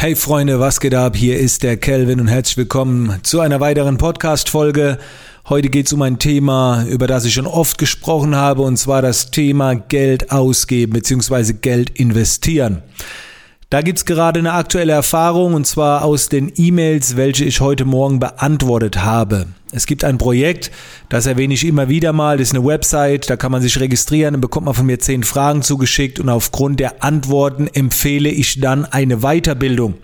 Hey Freunde, was geht ab? Hier ist der Kelvin und herzlich willkommen zu einer weiteren Podcast-Folge. Heute geht es um ein Thema, über das ich schon oft gesprochen habe, und zwar das Thema Geld ausgeben bzw. Geld investieren. Da gibt's gerade eine aktuelle Erfahrung und zwar aus den E-Mails, welche ich heute Morgen beantwortet habe. Es gibt ein Projekt, das erwähne ich immer wieder mal, das ist eine Website, da kann man sich registrieren, dann bekommt man von mir zehn Fragen zugeschickt und aufgrund der Antworten empfehle ich dann eine Weiterbildung.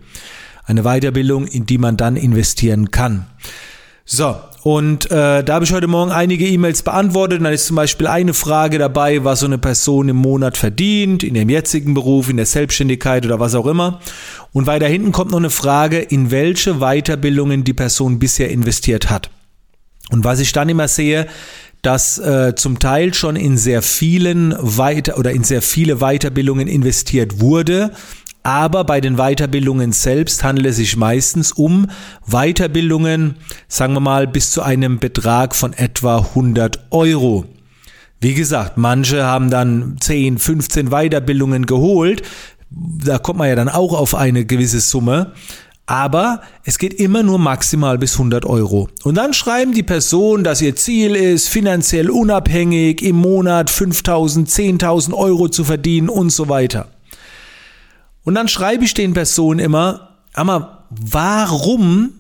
Eine Weiterbildung, in die man dann investieren kann. So, und äh, da habe ich heute Morgen einige E-Mails beantwortet. Und dann ist zum Beispiel eine Frage dabei, was so eine Person im Monat verdient, in ihrem jetzigen Beruf, in der Selbstständigkeit oder was auch immer. Und weiter hinten kommt noch eine Frage, in welche Weiterbildungen die Person bisher investiert hat. Und was ich dann immer sehe, dass äh, zum Teil schon in sehr vielen weiter oder in sehr viele Weiterbildungen investiert wurde, aber bei den Weiterbildungen selbst handelt es sich meistens um Weiterbildungen, sagen wir mal, bis zu einem Betrag von etwa 100 Euro. Wie gesagt, manche haben dann 10, 15 Weiterbildungen geholt. Da kommt man ja dann auch auf eine gewisse Summe. Aber es geht immer nur maximal bis 100 Euro. Und dann schreiben die Personen, dass ihr Ziel ist, finanziell unabhängig im Monat 5000, 10.000 Euro zu verdienen und so weiter. Und dann schreibe ich den Personen immer, aber warum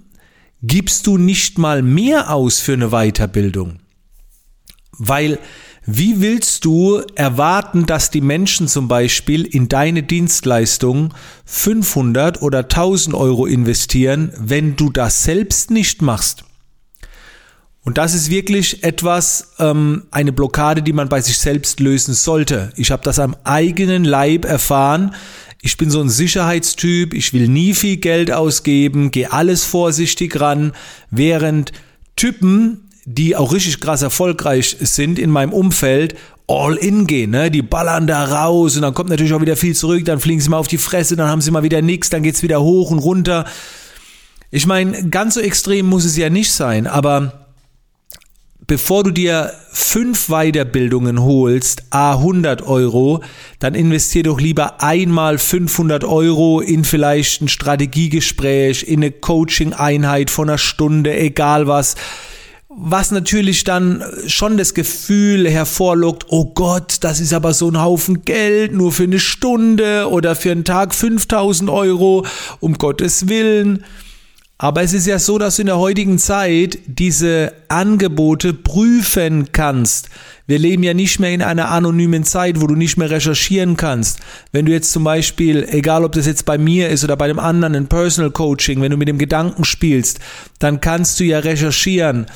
gibst du nicht mal mehr aus für eine Weiterbildung? Weil wie willst du erwarten, dass die Menschen zum Beispiel in deine Dienstleistung 500 oder 1000 Euro investieren, wenn du das selbst nicht machst? Und das ist wirklich etwas, ähm, eine Blockade, die man bei sich selbst lösen sollte. Ich habe das am eigenen Leib erfahren, ich bin so ein Sicherheitstyp, ich will nie viel Geld ausgeben, gehe alles vorsichtig ran, während Typen, die auch richtig krass erfolgreich sind in meinem Umfeld, all in gehen, ne? Die ballern da raus und dann kommt natürlich auch wieder viel zurück, dann fliegen sie mal auf die Fresse, dann haben sie mal wieder nichts, dann geht's wieder hoch und runter. Ich meine, ganz so extrem muss es ja nicht sein, aber bevor du dir fünf Weiterbildungen holst, a 100 Euro, dann investier doch lieber einmal 500 Euro in vielleicht ein Strategiegespräch, in eine Coaching-Einheit von einer Stunde, egal was. Was natürlich dann schon das Gefühl hervorlockt, oh Gott, das ist aber so ein Haufen Geld, nur für eine Stunde oder für einen Tag 5000 Euro, um Gottes Willen. Aber es ist ja so, dass du in der heutigen Zeit diese Angebote prüfen kannst. Wir leben ja nicht mehr in einer anonymen Zeit, wo du nicht mehr recherchieren kannst. Wenn du jetzt zum Beispiel, egal ob das jetzt bei mir ist oder bei dem anderen, ein Personal Coaching, wenn du mit dem Gedanken spielst, dann kannst du ja recherchieren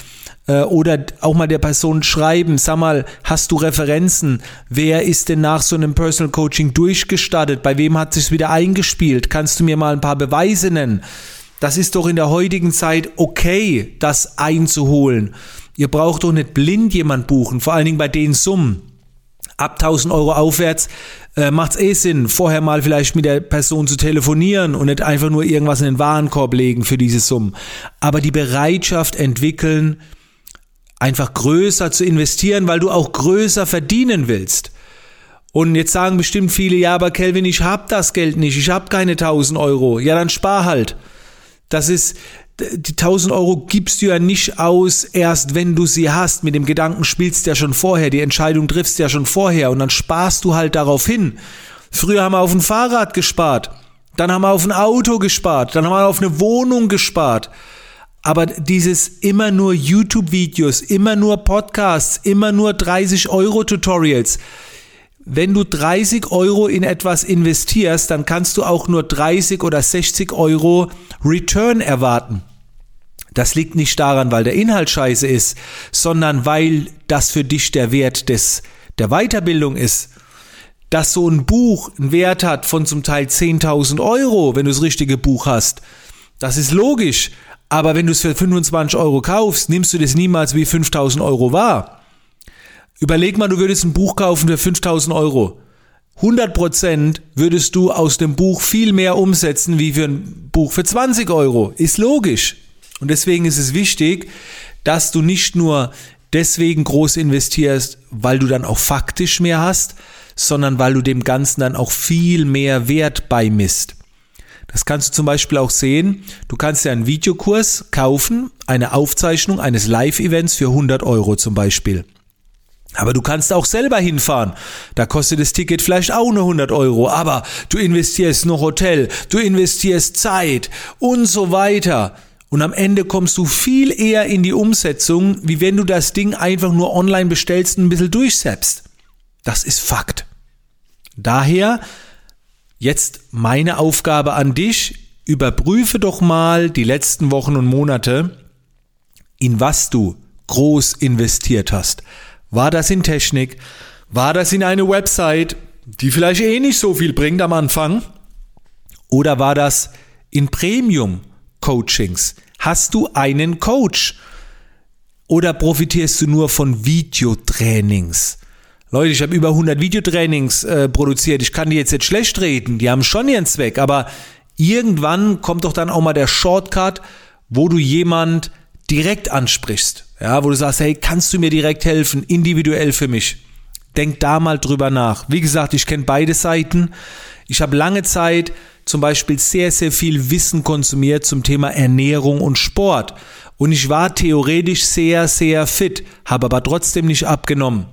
äh, oder auch mal der Person schreiben, sag mal, hast du Referenzen? Wer ist denn nach so einem Personal Coaching durchgestartet? Bei wem hat sich's wieder eingespielt? Kannst du mir mal ein paar Beweise nennen? Das ist doch in der heutigen Zeit okay, das einzuholen. Ihr braucht doch nicht blind jemand buchen, vor allen Dingen bei den Summen. Ab 1000 Euro aufwärts äh, macht es eh Sinn, vorher mal vielleicht mit der Person zu telefonieren und nicht einfach nur irgendwas in den Warenkorb legen für diese Summen. Aber die Bereitschaft entwickeln, einfach größer zu investieren, weil du auch größer verdienen willst. Und jetzt sagen bestimmt viele, ja, aber Kelvin, ich hab das Geld nicht, ich hab keine 1000 Euro. Ja, dann spar halt. Das ist, die 1000 Euro gibst du ja nicht aus, erst wenn du sie hast. Mit dem Gedanken spielst du ja schon vorher, die Entscheidung triffst du ja schon vorher und dann sparst du halt darauf hin. Früher haben wir auf ein Fahrrad gespart, dann haben wir auf ein Auto gespart, dann haben wir auf eine Wohnung gespart. Aber dieses immer nur YouTube-Videos, immer nur Podcasts, immer nur 30 Euro Tutorials, wenn du 30 Euro in etwas investierst, dann kannst du auch nur 30 oder 60 Euro Return erwarten. Das liegt nicht daran, weil der Inhalt scheiße ist, sondern weil das für dich der Wert des, der Weiterbildung ist. Dass so ein Buch einen Wert hat von zum Teil 10.000 Euro, wenn du das richtige Buch hast, das ist logisch. Aber wenn du es für 25 Euro kaufst, nimmst du das niemals wie 5.000 Euro wahr. Überleg mal, du würdest ein Buch kaufen für 5000 Euro. 100% würdest du aus dem Buch viel mehr umsetzen wie für ein Buch für 20 Euro. Ist logisch. Und deswegen ist es wichtig, dass du nicht nur deswegen groß investierst, weil du dann auch faktisch mehr hast, sondern weil du dem Ganzen dann auch viel mehr Wert beimisst. Das kannst du zum Beispiel auch sehen. Du kannst ja einen Videokurs kaufen, eine Aufzeichnung eines Live-Events für 100 Euro zum Beispiel. Aber du kannst auch selber hinfahren. Da kostet das Ticket vielleicht auch nur 100 Euro. Aber du investierst noch Hotel, du investierst Zeit und so weiter. Und am Ende kommst du viel eher in die Umsetzung, wie wenn du das Ding einfach nur online bestellst und ein bisschen durchsetzt. Das ist Fakt. Daher jetzt meine Aufgabe an dich. Überprüfe doch mal die letzten Wochen und Monate, in was du groß investiert hast. War das in Technik? War das in eine Website, die vielleicht eh nicht so viel bringt am Anfang? Oder war das in Premium-Coachings? Hast du einen Coach? Oder profitierst du nur von Videotrainings? Leute, ich habe über 100 Videotrainings äh, produziert. Ich kann die jetzt nicht schlecht reden. Die haben schon ihren Zweck. Aber irgendwann kommt doch dann auch mal der Shortcut, wo du jemand direkt ansprichst. Ja, wo du sagst, hey, kannst du mir direkt helfen, individuell für mich? Denk da mal drüber nach. Wie gesagt, ich kenne beide Seiten. Ich habe lange Zeit zum Beispiel sehr, sehr viel Wissen konsumiert zum Thema Ernährung und Sport. Und ich war theoretisch sehr, sehr fit, habe aber trotzdem nicht abgenommen.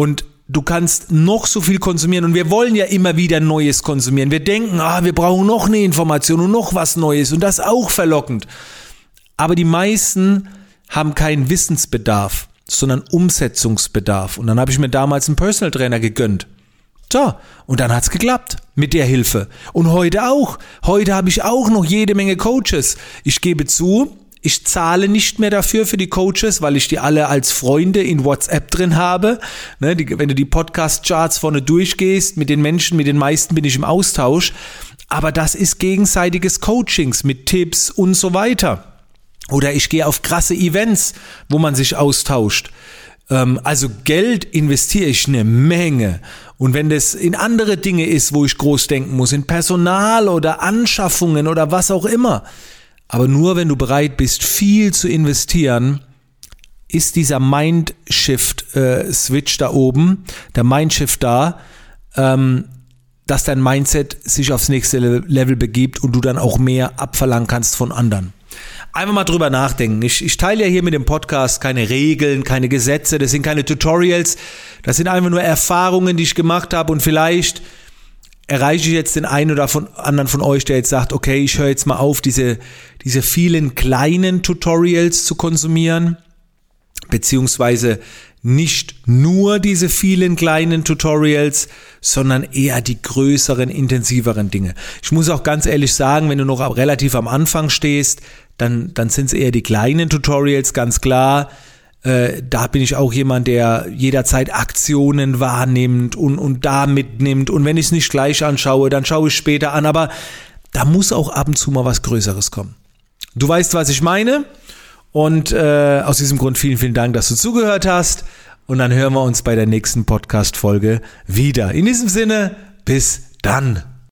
Und du kannst noch so viel konsumieren und wir wollen ja immer wieder Neues konsumieren. Wir denken, ah, wir brauchen noch eine Information und noch was Neues und das auch verlockend. Aber die meisten haben keinen Wissensbedarf, sondern Umsetzungsbedarf. Und dann habe ich mir damals einen Personal Trainer gegönnt. So, und dann hat's geklappt mit der Hilfe. Und heute auch. Heute habe ich auch noch jede Menge Coaches. Ich gebe zu, ich zahle nicht mehr dafür für die Coaches, weil ich die alle als Freunde in WhatsApp drin habe. Ne, die, wenn du die Podcast-Charts vorne durchgehst, mit den Menschen, mit den meisten bin ich im Austausch. Aber das ist gegenseitiges Coachings mit Tipps und so weiter. Oder ich gehe auf krasse Events, wo man sich austauscht. Ähm, also Geld investiere ich eine Menge. Und wenn das in andere Dinge ist, wo ich groß denken muss, in Personal oder Anschaffungen oder was auch immer. Aber nur wenn du bereit bist, viel zu investieren, ist dieser Mindshift-Switch äh, da oben, der Mindshift da, ähm, dass dein Mindset sich aufs nächste Level begibt und du dann auch mehr abverlangen kannst von anderen. Einfach mal drüber nachdenken. Ich, ich teile ja hier mit dem Podcast keine Regeln, keine Gesetze, das sind keine Tutorials, das sind einfach nur Erfahrungen, die ich gemacht habe und vielleicht erreiche ich jetzt den einen oder von, anderen von euch, der jetzt sagt, okay, ich höre jetzt mal auf, diese, diese vielen kleinen Tutorials zu konsumieren, beziehungsweise nicht nur diese vielen kleinen Tutorials, sondern eher die größeren, intensiveren Dinge. Ich muss auch ganz ehrlich sagen, wenn du noch relativ am Anfang stehst, dann, dann sind es eher die kleinen Tutorials, ganz klar. Äh, da bin ich auch jemand, der jederzeit Aktionen wahrnimmt und, und da mitnimmt. Und wenn ich es nicht gleich anschaue, dann schaue ich später an. Aber da muss auch ab und zu mal was Größeres kommen. Du weißt, was ich meine. Und äh, aus diesem Grund vielen, vielen Dank, dass du zugehört hast. Und dann hören wir uns bei der nächsten Podcast-Folge wieder. In diesem Sinne, bis dann.